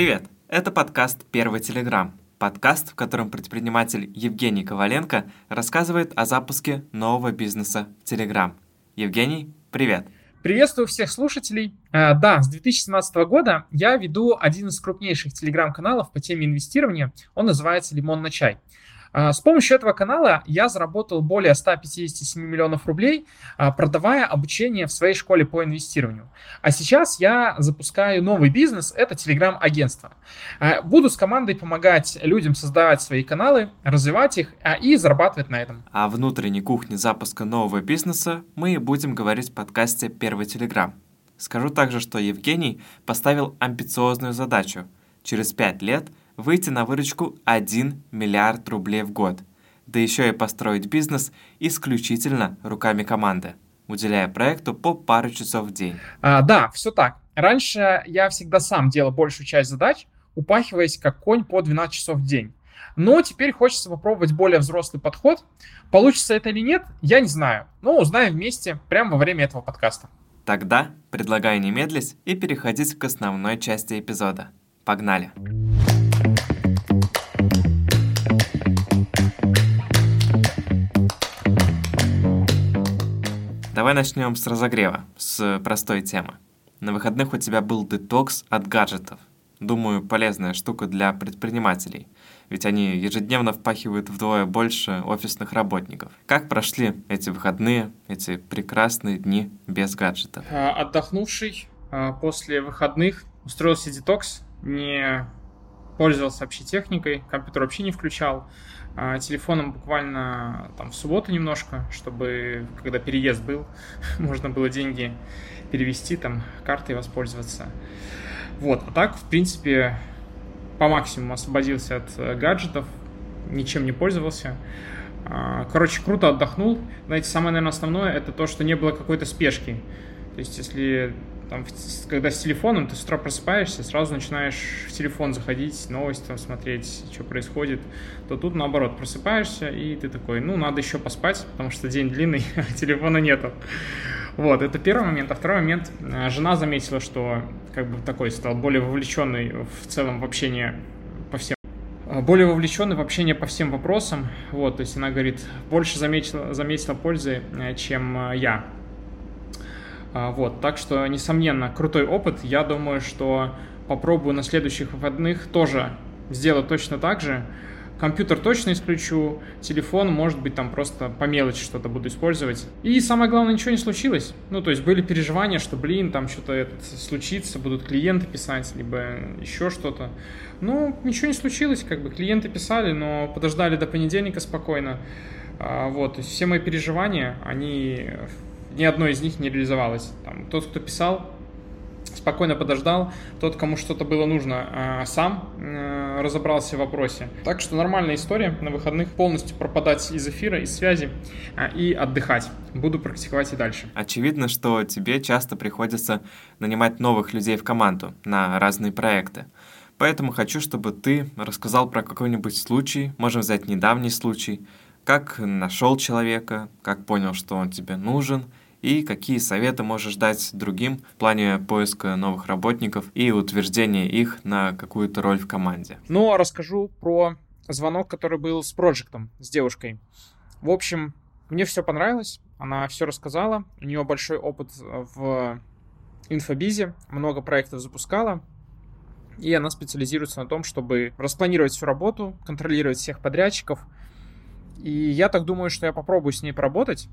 Привет! Это подкаст «Первый Телеграм». Подкаст, в котором предприниматель Евгений Коваленко рассказывает о запуске нового бизнеса в Телеграм. Евгений, привет! Приветствую всех слушателей. А, да, с 2017 года я веду один из крупнейших телеграм-каналов по теме инвестирования. Он называется «Лимон на чай». А, с помощью этого канала я заработал более 157 миллионов рублей, а, продавая обучение в своей школе по инвестированию. А сейчас я запускаю новый бизнес, это телеграм-агентство. А, буду с командой помогать людям создавать свои каналы, развивать их и зарабатывать на этом. О внутренней кухне запуска нового бизнеса мы будем говорить в подкасте «Первый телеграм». Скажу также, что Евгений поставил амбициозную задачу. Через пять лет – выйти на выручку 1 миллиард рублей в год, да еще и построить бизнес исключительно руками команды, уделяя проекту по пару часов в день. А, да, все так. Раньше я всегда сам делал большую часть задач, упахиваясь как конь по 12 часов в день. Но теперь хочется попробовать более взрослый подход. Получится это или нет, я не знаю. Но узнаем вместе прямо во время этого подкаста. Тогда предлагаю не медлить и переходить к основной части эпизода. Погнали! Давай начнем с разогрева, с простой темы. На выходных у тебя был детокс от гаджетов. Думаю, полезная штука для предпринимателей, ведь они ежедневно впахивают вдвое больше офисных работников. Как прошли эти выходные, эти прекрасные дни без гаджетов? А, отдохнувший а, после выходных устроился детокс, не пользовался вообще техникой, компьютер вообще не включал. А, телефоном буквально там в субботу немножко, чтобы когда переезд был, можно было деньги перевести, там картой воспользоваться. Вот, а так, в принципе, по максимуму освободился от э, гаджетов, ничем не пользовался. А, короче, круто отдохнул. Знаете, самое, наверное, основное это то, что не было какой-то спешки. То есть, если там, когда с телефоном ты с утра просыпаешься, сразу начинаешь в телефон заходить, новости там смотреть, что происходит, то тут наоборот просыпаешься, и ты такой, ну, надо еще поспать, потому что день длинный, а телефона нету. Вот, это первый момент. А второй момент, э, жена заметила, что как бы такой стал более вовлеченный в целом в общение по всем э, более вовлеченный в общение по всем вопросам. Вот, то есть она говорит, больше заметила, заметила пользы, э, чем я. А, вот, так что, несомненно, крутой опыт. Я думаю, что попробую на следующих выходных тоже сделать точно так же. Компьютер точно исключу, телефон, может быть, там просто по мелочи что-то буду использовать. И самое главное, ничего не случилось. Ну, то есть были переживания, что, блин, там что-то случится, будут клиенты писать, либо еще что-то. Ну, ничего не случилось, как бы клиенты писали, но подождали до понедельника спокойно. А, вот, все мои переживания, они ни одно из них не реализовалось. Там, тот, кто писал, спокойно подождал, тот, кому что-то было нужно, а, сам э, разобрался в вопросе. Так что нормальная история на выходных полностью пропадать из эфира, из связи а, и отдыхать. Буду практиковать и дальше. Очевидно, что тебе часто приходится нанимать новых людей в команду на разные проекты. Поэтому хочу, чтобы ты рассказал про какой-нибудь случай, можем взять недавний случай, как нашел человека, как понял, что он тебе нужен – и какие советы можешь дать другим в плане поиска новых работников и утверждения их на какую-то роль в команде? Ну, а расскажу про звонок, который был с проектом, с девушкой. В общем, мне все понравилось, она все рассказала, у нее большой опыт в инфобизе, много проектов запускала, и она специализируется на том, чтобы распланировать всю работу, контролировать всех подрядчиков. И я так думаю, что я попробую с ней поработать,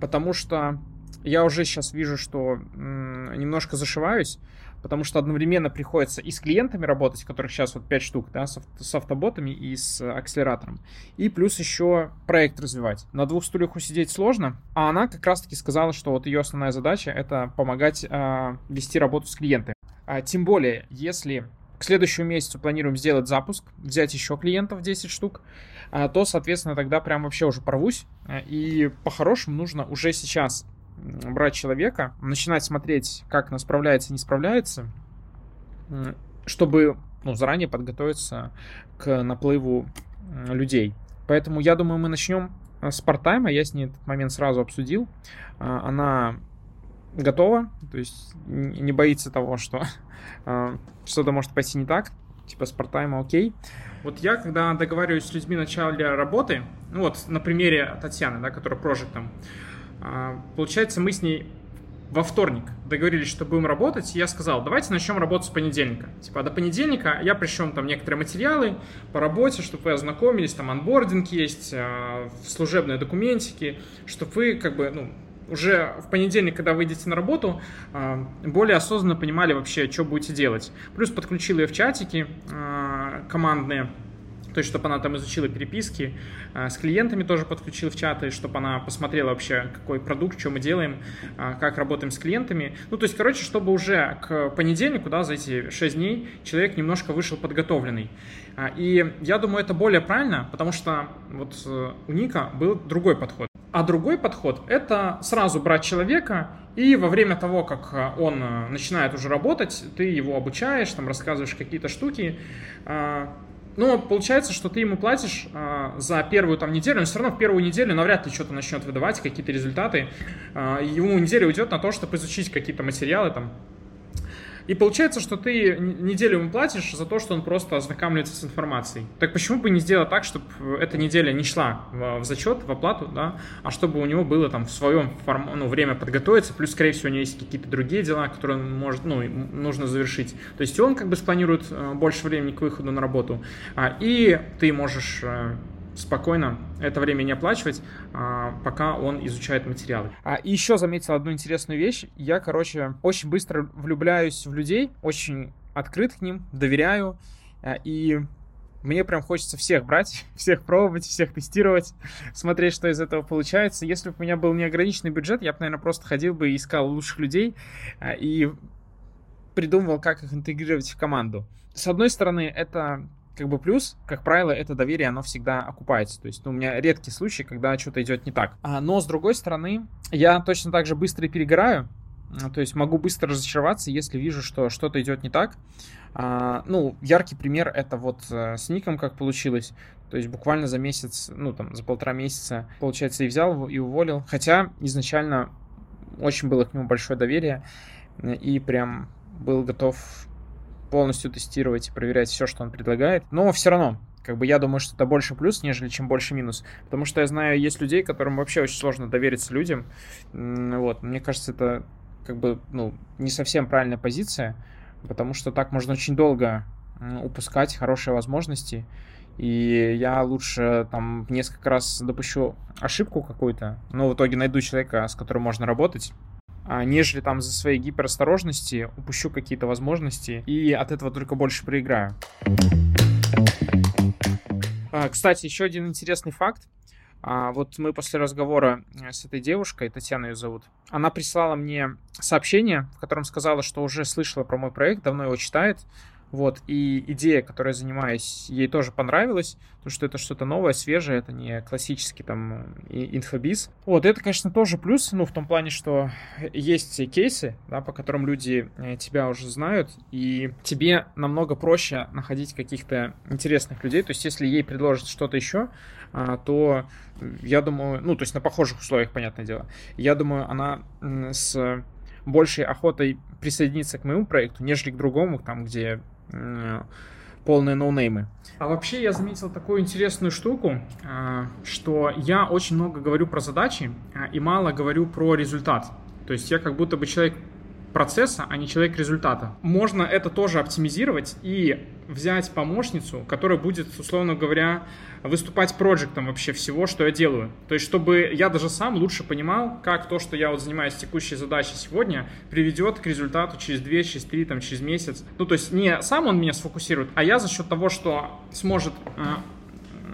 потому что я уже сейчас вижу, что немножко зашиваюсь, потому что одновременно приходится и с клиентами работать, которых сейчас вот 5 штук, да, с, с автоботами и с акселератором, и плюс еще проект развивать. На двух стульях усидеть сложно, а она как раз-таки сказала, что вот ее основная задача это помогать э, вести работу с клиентами. А, тем более, если к следующему месяцу планируем сделать запуск, взять еще клиентов 10 штук, то, соответственно, тогда прям вообще уже порвусь. А, и по-хорошему нужно уже сейчас брать человека, начинать смотреть, как она справляется, не справляется, чтобы ну, заранее подготовиться к наплыву людей. Поэтому я думаю, мы начнем с партайма. Я с ней этот момент сразу обсудил. А, она готова, то есть не боится того, что э, что-то может пойти не так, типа с окей. Вот я, когда договариваюсь с людьми в начале работы, ну вот на примере Татьяны, да, которая прожит там, э, получается, мы с ней во вторник договорились, что будем работать, и я сказал, давайте начнем работать с понедельника. Типа, до понедельника я пришлем там некоторые материалы по работе, чтобы вы ознакомились, там анбординг есть, э, служебные документики, чтобы вы как бы, ну, уже в понедельник, когда выйдете на работу, э, более осознанно понимали вообще, что будете делать. Плюс подключил ее в чатики э, командные, то есть, чтобы она там изучила переписки, а, с клиентами тоже подключил в чаты, чтобы она посмотрела вообще, какой продукт, что мы делаем, а, как работаем с клиентами. Ну, то есть, короче, чтобы уже к понедельнику, да, за эти 6 дней человек немножко вышел подготовленный. А, и я думаю, это более правильно, потому что вот э, у Ника был другой подход. А другой подход – это сразу брать человека и во время того, как он э, начинает уже работать, ты его обучаешь, там рассказываешь какие-то штуки, но получается, что ты ему платишь э, за первую там неделю, но все равно в первую неделю навряд ли что-то начнет выдавать, какие-то результаты. Э, ему неделя уйдет на то, чтобы изучить какие-то материалы там, и получается, что ты неделю ему платишь за то, что он просто ознакомливается с информацией. Так почему бы не сделать так, чтобы эта неделя не шла в, зачет, в оплату, да, а чтобы у него было там в своем форм... ну, время подготовиться, плюс, скорее всего, у него есть какие-то другие дела, которые он может, ну, нужно завершить. То есть он как бы спланирует э, больше времени к выходу на работу, а, и ты можешь э, спокойно это время не оплачивать, а, пока он изучает материалы. А, еще заметил одну интересную вещь. Я, короче, очень быстро влюбляюсь в людей, очень открыт к ним, доверяю. А, и мне прям хочется всех брать, всех пробовать, всех тестировать, смотреть, что из этого получается. Если бы у меня был неограниченный бюджет, я бы, наверное, просто ходил бы и искал лучших людей а, и придумывал, как их интегрировать в команду. С одной стороны, это как бы плюс, как правило, это доверие, оно всегда окупается. То есть ну, у меня редкий случай, когда что-то идет не так. А, но с другой стороны, я точно так же быстро перегораю, а, то есть могу быстро разочароваться, если вижу, что что-то идет не так. А, ну, яркий пример это вот э, с Ником как получилось. То есть буквально за месяц, ну там за полтора месяца, получается, и взял и уволил. Хотя изначально очень было к нему большое доверие э, и прям был готов полностью тестировать и проверять все, что он предлагает. Но все равно, как бы я думаю, что это больше плюс, нежели чем больше минус. Потому что я знаю, есть людей, которым вообще очень сложно довериться людям. Вот, мне кажется, это как бы, ну, не совсем правильная позиция, потому что так можно очень долго упускать хорошие возможности. И я лучше там несколько раз допущу ошибку какую-то, но в итоге найду человека, с которым можно работать, нежели там за своей гиперосторожности упущу какие-то возможности и от этого только больше проиграю. А, кстати, еще один интересный факт. А, вот мы после разговора э, с этой девушкой, Татьяна ее зовут, она прислала мне сообщение, в котором сказала, что уже слышала про мой проект, давно его читает, вот, и идея, которой я занимаюсь, ей тоже понравилась, потому что это что-то новое, свежее, это не классический там инфобиз. Вот, это, конечно, тоже плюс, ну, в том плане, что есть кейсы, да, по которым люди э, тебя уже знают, и тебе намного проще находить каких-то интересных людей, то есть если ей предложат что-то еще, а, то я думаю, ну, то есть на похожих условиях, понятное дело, я думаю, она с большей охотой присоединиться к моему проекту, нежели к другому, там, где полные ноунеймы. А вообще я заметил такую интересную штуку, а, что я очень много говорю про задачи а, и мало говорю про результат. То есть я как будто бы человек процесса, а не человек результата. Можно это тоже оптимизировать и взять помощницу, которая будет, условно говоря, выступать проектом вообще всего, что я делаю. То есть, чтобы я даже сам лучше понимал, как то, что я вот занимаюсь текущей задачей сегодня, приведет к результату через 2, через 3, там, через месяц. Ну, то есть, не сам он меня сфокусирует, а я за счет того, что сможет а,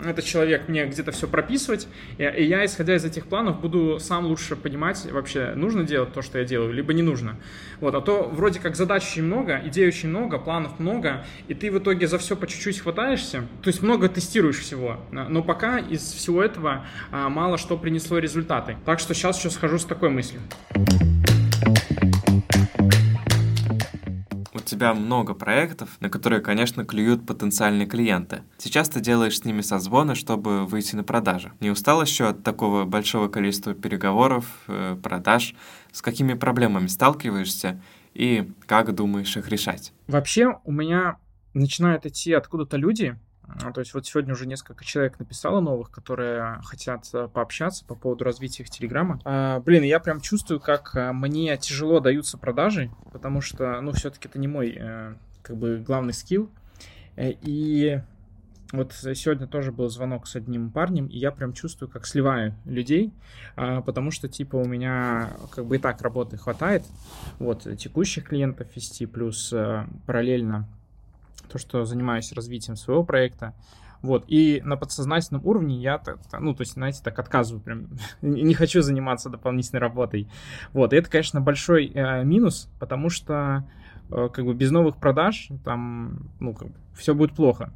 этот человек мне где-то все прописывать, и, и я, исходя из этих планов, буду сам лучше понимать, вообще нужно делать то, что я делаю, либо не нужно. Вот, а то вроде как задач очень много, идей очень много, планов много, и ты в итоге за все по чуть-чуть хватаешься, то есть много тестируешь всего, но пока из всего этого а, мало что принесло результаты. Так что сейчас еще схожу с такой мыслью. Тебя много проектов, на которые, конечно, клюют потенциальные клиенты. Сейчас ты делаешь с ними созвоны, чтобы выйти на продажи. Не устал еще от такого большого количества переговоров, э, продаж? С какими проблемами сталкиваешься и как думаешь их решать? Вообще у меня начинают идти откуда-то люди, то есть вот сегодня уже несколько человек написало новых, которые хотят э, пообщаться по поводу развития их Телеграма. А, блин, я прям чувствую, как э, мне тяжело даются продажи, потому что, ну, все-таки это не мой, э, как бы, главный скилл. И вот сегодня тоже был звонок с одним парнем, и я прям чувствую, как сливаю людей, а, потому что, типа, у меня как бы и так работы хватает, вот, текущих клиентов вести, плюс параллельно то, что занимаюсь развитием своего проекта. Вот, и на подсознательном уровне я, ну, то есть, знаете, так отказываю, прям не хочу заниматься дополнительной работой. Вот, и это, конечно, большой э, минус, потому что, э, как бы, без новых продаж там, ну, как бы, все будет плохо.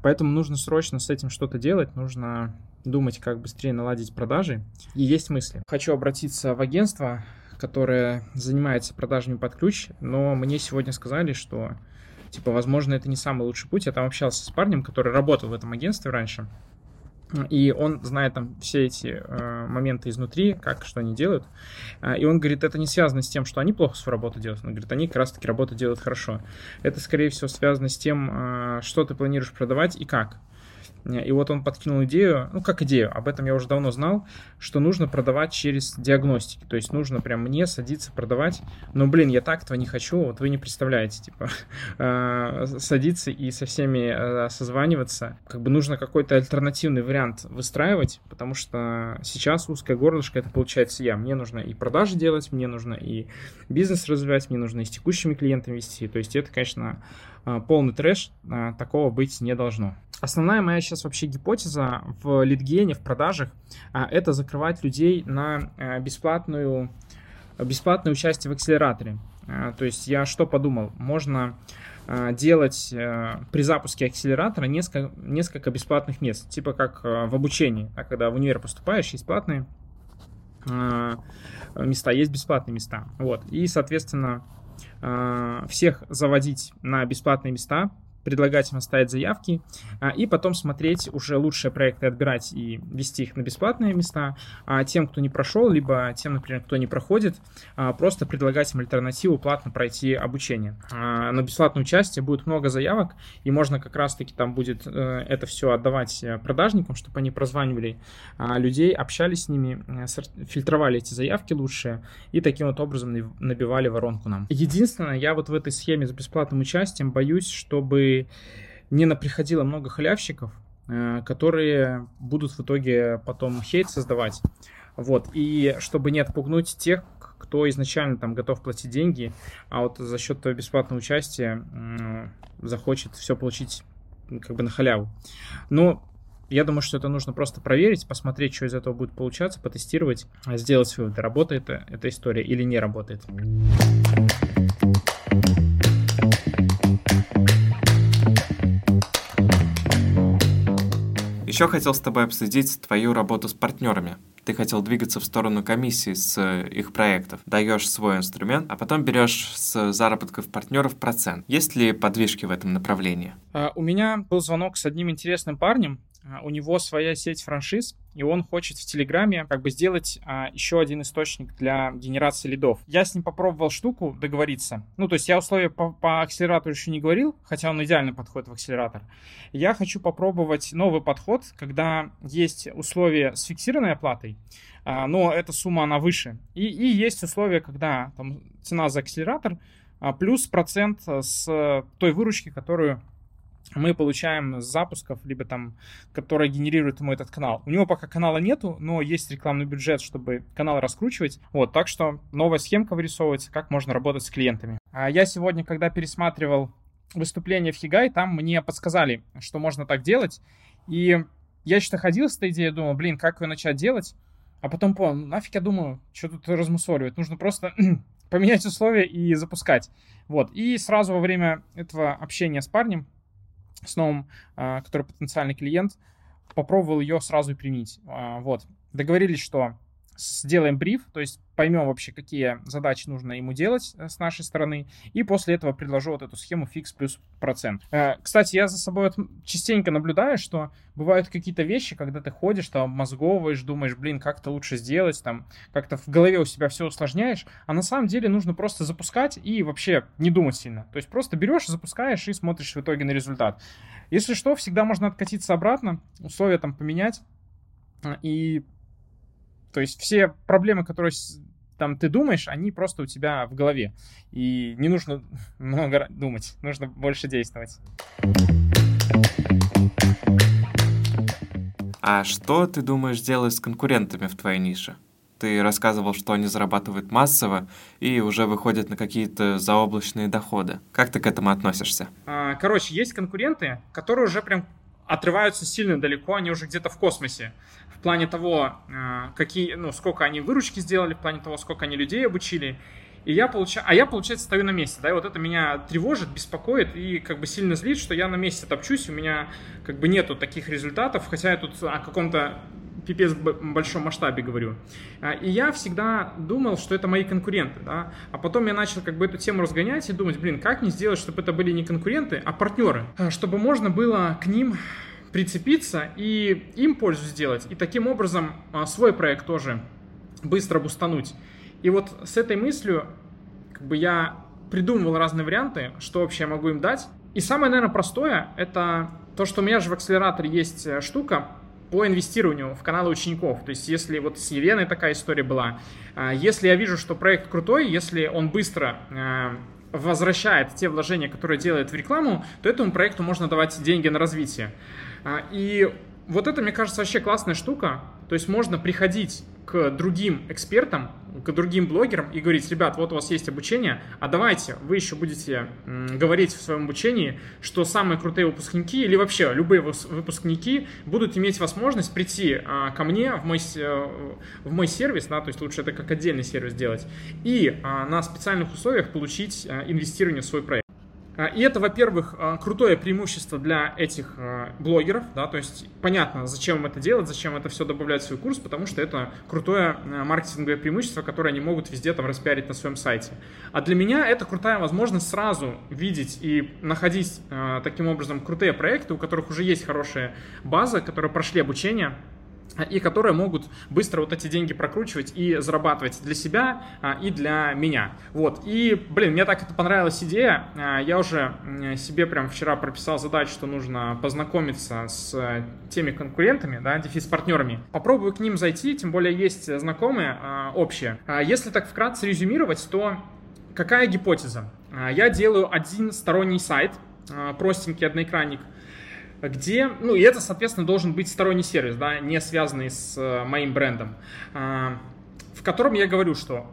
Поэтому нужно срочно с этим что-то делать, нужно думать, как быстрее наладить продажи. И есть мысли. Хочу обратиться в агентство, которое занимается продажами под ключ, но мне сегодня сказали, что типа, возможно, это не самый лучший путь. Я там общался с парнем, который работал в этом агентстве раньше, и он знает там все эти э, моменты изнутри, как, что они делают. Э, и он говорит, это не связано с тем, что они плохо свою работу делают. Он говорит, они как раз-таки работу делают хорошо. Это, скорее всего, связано с тем, э, что ты планируешь продавать и как. И вот он подкинул идею, ну как идею, об этом я уже давно знал, что нужно продавать через диагностики. То есть нужно прям мне садиться продавать. Но, блин, я так этого не хочу, вот вы не представляете, типа, а, садиться и со всеми а, созваниваться. Как бы нужно какой-то альтернативный вариант выстраивать, потому что сейчас узкое горлышко это получается я. Мне нужно и продажи делать, мне нужно и бизнес развивать, мне нужно и с текущими клиентами вести. То есть это, конечно, полный трэш, такого быть не должно. Основная моя сейчас вообще гипотеза в лидгене, в продажах, а, это закрывать людей на э, бесплатную, бесплатное участие в акселераторе. А, то есть я что подумал? Можно а, делать э, при запуске акселератора несколько, несколько бесплатных мест, типа как э, в обучении, а когда в универ поступаешь, есть платные места, есть бесплатные места. Вот. И, соответственно, всех заводить на бесплатные места, предлагать им оставить заявки, а, и потом смотреть уже лучшие проекты, отбирать и вести их на бесплатные места, а тем, кто не прошел, либо тем, например, кто не проходит, а, просто предлагать им альтернативу платно пройти обучение. А, на бесплатное участие будет много заявок, и можно как раз-таки там будет э, это все отдавать э, продажникам, чтобы они прозванивали людей, общались с ними, э, фильтровали эти заявки лучшие, и таким вот образом набивали воронку нам. Единственное, я вот в этой схеме с бесплатным участием боюсь, чтобы не наприходило много халявщиков, э, которые будут в итоге потом хейт создавать. Вот. И чтобы не отпугнуть тех, кто изначально там готов платить деньги, а вот за счет бесплатного участия захочет все получить как бы на халяву. Но я думаю, что это нужно просто проверить, посмотреть, что из этого будет получаться, потестировать, сделать вывод, работает эта история или не работает. Еще хотел с тобой обсудить твою работу с партнерами. Ты хотел двигаться в сторону комиссии с э, их проектов. Даешь свой инструмент, а потом берешь с заработков партнеров процент. Есть ли подвижки в этом направлении? А, у меня был звонок с одним интересным парнем, у него своя сеть франшиз, и он хочет в Телеграме как бы сделать а, еще один источник для генерации лидов. Я с ним попробовал штуку договориться. Ну, то есть я условия по, по акселератору еще не говорил, хотя он идеально подходит в акселератор. Я хочу попробовать новый подход, когда есть условия с фиксированной оплатой, а, но эта сумма, она выше. И, и есть условия, когда там, цена за акселератор а, плюс процент с той выручки, которую мы получаем запусков, либо там, которые генерирует ему этот канал. У него пока канала нету, но есть рекламный бюджет, чтобы канал раскручивать. Вот, так что новая схемка вырисовывается, как можно работать с клиентами. А я сегодня, когда пересматривал выступление в Хигай, там мне подсказали, что можно так делать. И я что-то ходил с этой идеей, думал, блин, как ее начать делать? А потом понял, «Ну, нафиг я думаю, что тут размусоливать. Нужно просто поменять условия и запускать. Вот. И сразу во время этого общения с парнем с новым, а, который потенциальный клиент, попробовал ее сразу применить. А, вот. Договорились, что сделаем бриф, то есть поймем вообще, какие задачи нужно ему делать э, с нашей стороны, и после этого предложу вот эту схему фикс плюс процент. Э, кстати, я за собой частенько наблюдаю, что бывают какие-то вещи, когда ты ходишь, там, мозговываешь, думаешь, блин, как это лучше сделать, там, как-то в голове у себя все усложняешь, а на самом деле нужно просто запускать и вообще не думать сильно. То есть просто берешь, запускаешь и смотришь в итоге на результат. Если что, всегда можно откатиться обратно, условия там поменять, э, и то есть все проблемы, которые там ты думаешь, они просто у тебя в голове. И не нужно много думать, нужно больше действовать. А что ты думаешь делать с конкурентами в твоей нише? Ты рассказывал, что они зарабатывают массово и уже выходят на какие-то заоблачные доходы. Как ты к этому относишься? А, короче, есть конкуренты, которые уже прям отрываются сильно далеко, они уже где-то в космосе в плане того, э, какие, ну, сколько они выручки сделали, в плане того, сколько они людей обучили. И я получаю, а я, получается, стою на месте, да, и вот это меня тревожит, беспокоит и как бы сильно злит, что я на месте топчусь, у меня как бы нету таких результатов, хотя я тут о каком-то пипец большом масштабе говорю. А, и я всегда думал, что это мои конкуренты, да, а потом я начал как бы эту тему разгонять и думать, блин, как мне сделать, чтобы это были не конкуренты, а партнеры, а, чтобы можно было к ним прицепиться и им пользу сделать, и таким образом а, свой проект тоже быстро бустануть. И вот с этой мыслью как бы я придумывал разные варианты, что вообще я могу им дать. И самое, наверное, простое, это то, что у меня же в акселераторе есть э, штука по инвестированию в каналы учеников. То есть, если вот с Еленой такая история была, а, если я вижу, что проект крутой, если он быстро э, возвращает те вложения, которые делает в рекламу, то этому проекту можно давать деньги на развитие. А, и вот это, мне кажется, вообще классная штука. То есть можно приходить к другим экспертам, к другим блогерам и говорить, ребят, вот у вас есть обучение, а давайте вы еще будете говорить в своем обучении, что самые крутые выпускники или вообще любые выпускники будут иметь возможность прийти а, ко мне в мой, э, в мой сервис, да, то есть лучше это как отдельный сервис делать, и а, на специальных условиях получить а, инвестирование в свой проект. А, и это, во-первых, а, крутое преимущество для этих а, блогеров, да, то есть понятно, зачем им это делать, зачем это все добавлять в свой курс, потому что это крутое маркетинговое преимущество, которое они могут везде там распиарить на своем сайте. А для меня это крутая возможность сразу видеть и находить таким образом крутые проекты, у которых уже есть хорошая база, которые прошли обучение, и которые могут быстро вот эти деньги прокручивать и зарабатывать для себя а, и для меня. Вот. И, блин, мне так это понравилась идея. А, я уже себе прям вчера прописал задачу, что нужно познакомиться с э, теми конкурентами, да, дефис-партнерами. Попробую к ним зайти, тем более есть знакомые а, общие. Если так вкратце резюмировать, то какая гипотеза? Я делаю один сторонний сайт, простенький одноэкранник, где, ну, и это, соответственно, должен быть сторонний сервис, да, не связанный с э, моим брендом, а, в котором я говорю, что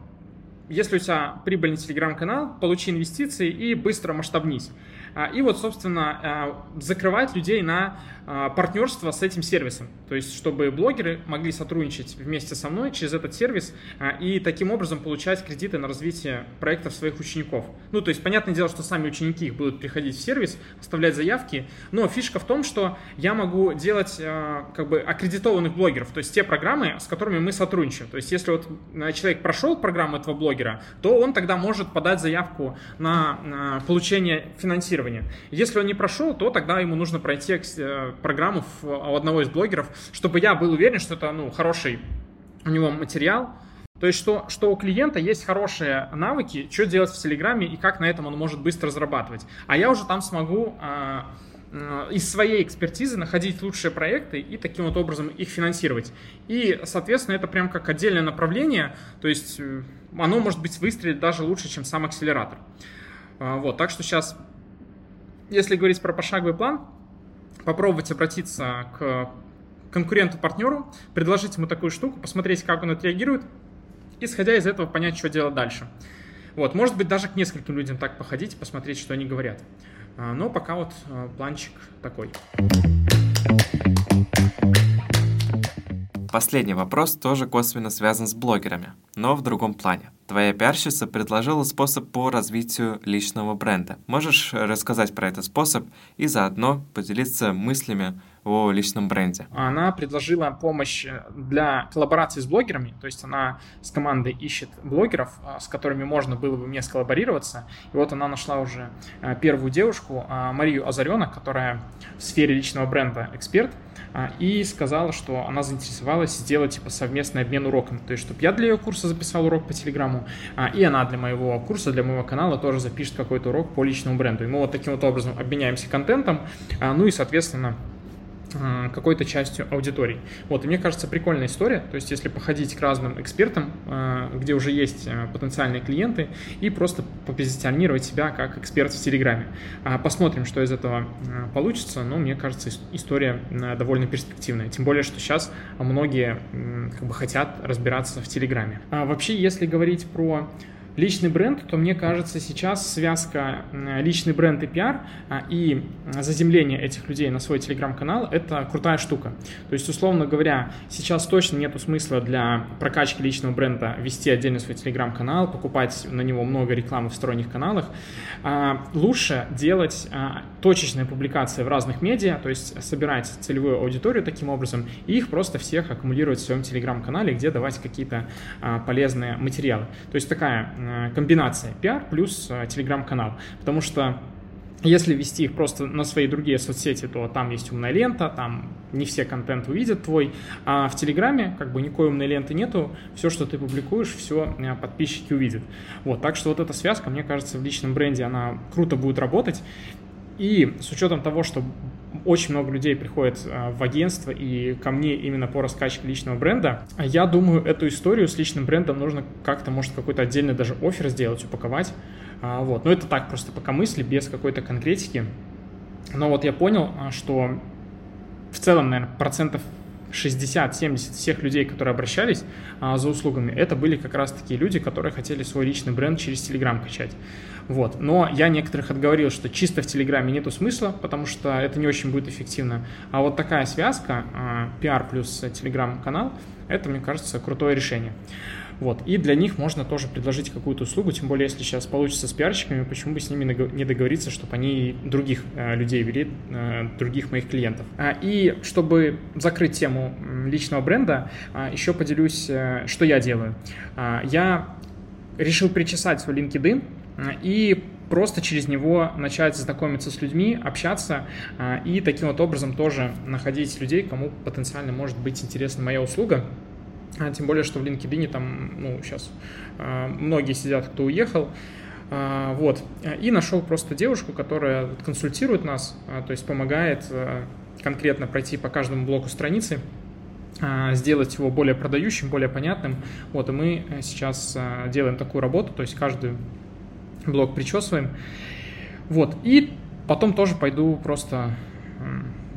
если у тебя прибыльный телеграм-канал, получи инвестиции и быстро масштабнись. А, и вот, собственно, а, закрывать людей на а, партнерство с этим сервисом. То есть, чтобы блогеры могли сотрудничать вместе со мной через этот сервис и таким образом получать кредиты на развитие проектов своих учеников. Ну, то есть, понятное дело, что сами ученики их будут приходить в сервис, оставлять заявки, но фишка в том, что я могу делать как бы аккредитованных блогеров, то есть те программы, с которыми мы сотрудничаем. То есть, если вот человек прошел программу этого блогера, то он тогда может подать заявку на получение финансирования тестирования. Если он не прошел, то тогда ему нужно пройти э, программу у одного из блогеров, чтобы я был уверен, что это ну, хороший у него материал, то есть, что, что у клиента есть хорошие навыки, что делать в Телеграме и как на этом он может быстро зарабатывать. А я уже там смогу а, а, из своей экспертизы находить лучшие проекты и таким вот образом их финансировать. И, соответственно, это прям как отдельное направление, то есть э, оно может быть выстрелить даже лучше, чем сам акселератор. А, вот, так что сейчас если говорить про пошаговый план, попробовать обратиться к конкуренту-партнеру, предложить ему такую штуку, посмотреть, как он отреагирует, исходя из этого понять, что делать дальше. Вот, может быть, даже к нескольким людям так походить, посмотреть, что они говорят. А, но пока вот а, планчик такой. Последний вопрос тоже косвенно связан с блогерами, но в другом плане. Твоя пиарщица предложила способ по развитию личного бренда. Можешь рассказать про этот способ и заодно поделиться мыслями о личном бренде. Она предложила помощь для коллаборации с блогерами, то есть она с командой ищет блогеров, а, с которыми можно было бы мне сколлаборироваться. И вот она нашла уже а, первую девушку, а, Марию Озаренок, которая в сфере личного бренда эксперт, и сказала, что она заинтересовалась сделать типа совместный обмен уроками. То есть, чтобы я для ее курса записал урок по Телеграму, и она для моего курса, для моего канала тоже запишет какой-то урок по личному бренду. И мы вот таким вот образом обменяемся контентом, ну и, соответственно, Э, какой-то частью аудитории. Вот, и мне кажется, прикольная история, то есть если походить к разным экспертам, э, где уже есть э, потенциальные клиенты, и просто попозиционировать себя как эксперт в Телеграме. А, посмотрим, что из этого получится, но мне кажется, история довольно перспективная, тем более, что сейчас многие как бы хотят разбираться в Телеграме. А вообще, если говорить про личный бренд, то мне кажется, сейчас связка личный бренд и пиар а, и заземление этих людей на свой телеграм-канал – это крутая штука. То есть, условно говоря, сейчас точно нету смысла для прокачки личного бренда вести отдельно свой телеграм-канал, покупать на него много рекламы в сторонних каналах. А, лучше делать а, точечные публикации в разных медиа, то есть собирать целевую аудиторию таким образом и их просто всех аккумулировать в своем телеграм-канале, где давать какие-то полезные материалы. То есть такая комбинация пиар плюс э, телеграм-канал. Потому что если вести их просто на свои другие соцсети, то там есть умная лента, там не все контент увидят твой, а в Телеграме как бы никакой умной ленты нету, все, что ты публикуешь, все э, подписчики увидят. Вот, так что вот эта связка, мне кажется, в личном бренде, она круто будет работать. И с учетом того, что очень много людей приходит а, в агентство и ко мне именно по раскачке личного бренда. Я думаю, эту историю с личным брендом нужно как-то, может, какой-то отдельный даже офер сделать, упаковать. А, вот. Но это так, просто пока мысли, без какой-то конкретики. Но вот я понял, а, что в целом, наверное, процентов 60-70 всех людей, которые обращались а, за услугами, это были как раз такие люди, которые хотели свой личный бренд через Телеграм качать. Вот. Но я некоторых отговорил, что чисто в Телеграме нету смысла, потому что это не очень будет эффективно. А вот такая связка, а, пиар плюс Телеграм-канал, это, мне кажется, крутое решение. Вот. И для них можно тоже предложить какую-то услугу, тем более, если сейчас получится с пиарщиками, почему бы с ними не договориться, чтобы они других э, людей вели, э, других моих клиентов. А, и чтобы закрыть тему личного бренда, а, еще поделюсь, э, что я делаю. А, я решил причесать свой LinkedIn и просто через него начать знакомиться с людьми, общаться и таким вот образом тоже находить людей, кому потенциально может быть интересна моя услуга. А, тем более, что в LinkedIn там, ну, сейчас а, многие сидят, кто уехал. А, вот. И нашел просто девушку, которая консультирует нас, то есть помогает конкретно пройти по каждому блоку страницы, сделать его более продающим, более понятным. Вот, и мы сейчас делаем такую работу, то есть каждый блок причесываем. Вот, и потом тоже пойду просто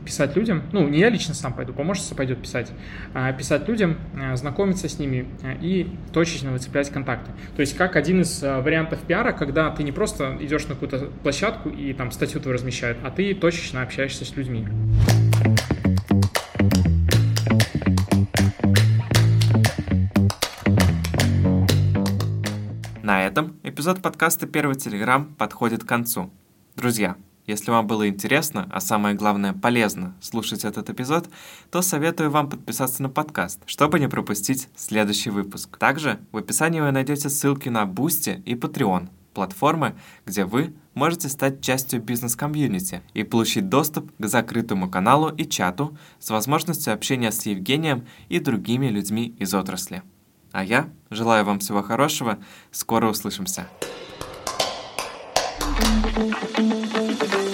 писать людям, ну, не я лично сам пойду, помощница пойдет писать, а писать людям, а, знакомиться с ними а, и точечно выцеплять контакты. То есть как один из вариантов пиара, когда ты не просто идешь на какую-то площадку и там статью твою размещают, а ты точечно общаешься с людьми. На этом эпизод подкаста «Первый Телеграм» подходит к концу. Друзья, если вам было интересно, а самое главное полезно слушать этот эпизод, то советую вам подписаться на подкаст, чтобы не пропустить следующий выпуск. Также в описании вы найдете ссылки на Boosty и Patreon, платформы, где вы можете стать частью бизнес-комьюнити и получить доступ к закрытому каналу и чату с возможностью общения с Евгением и другими людьми из отрасли. А я желаю вам всего хорошего, скоро услышимся. Thank you.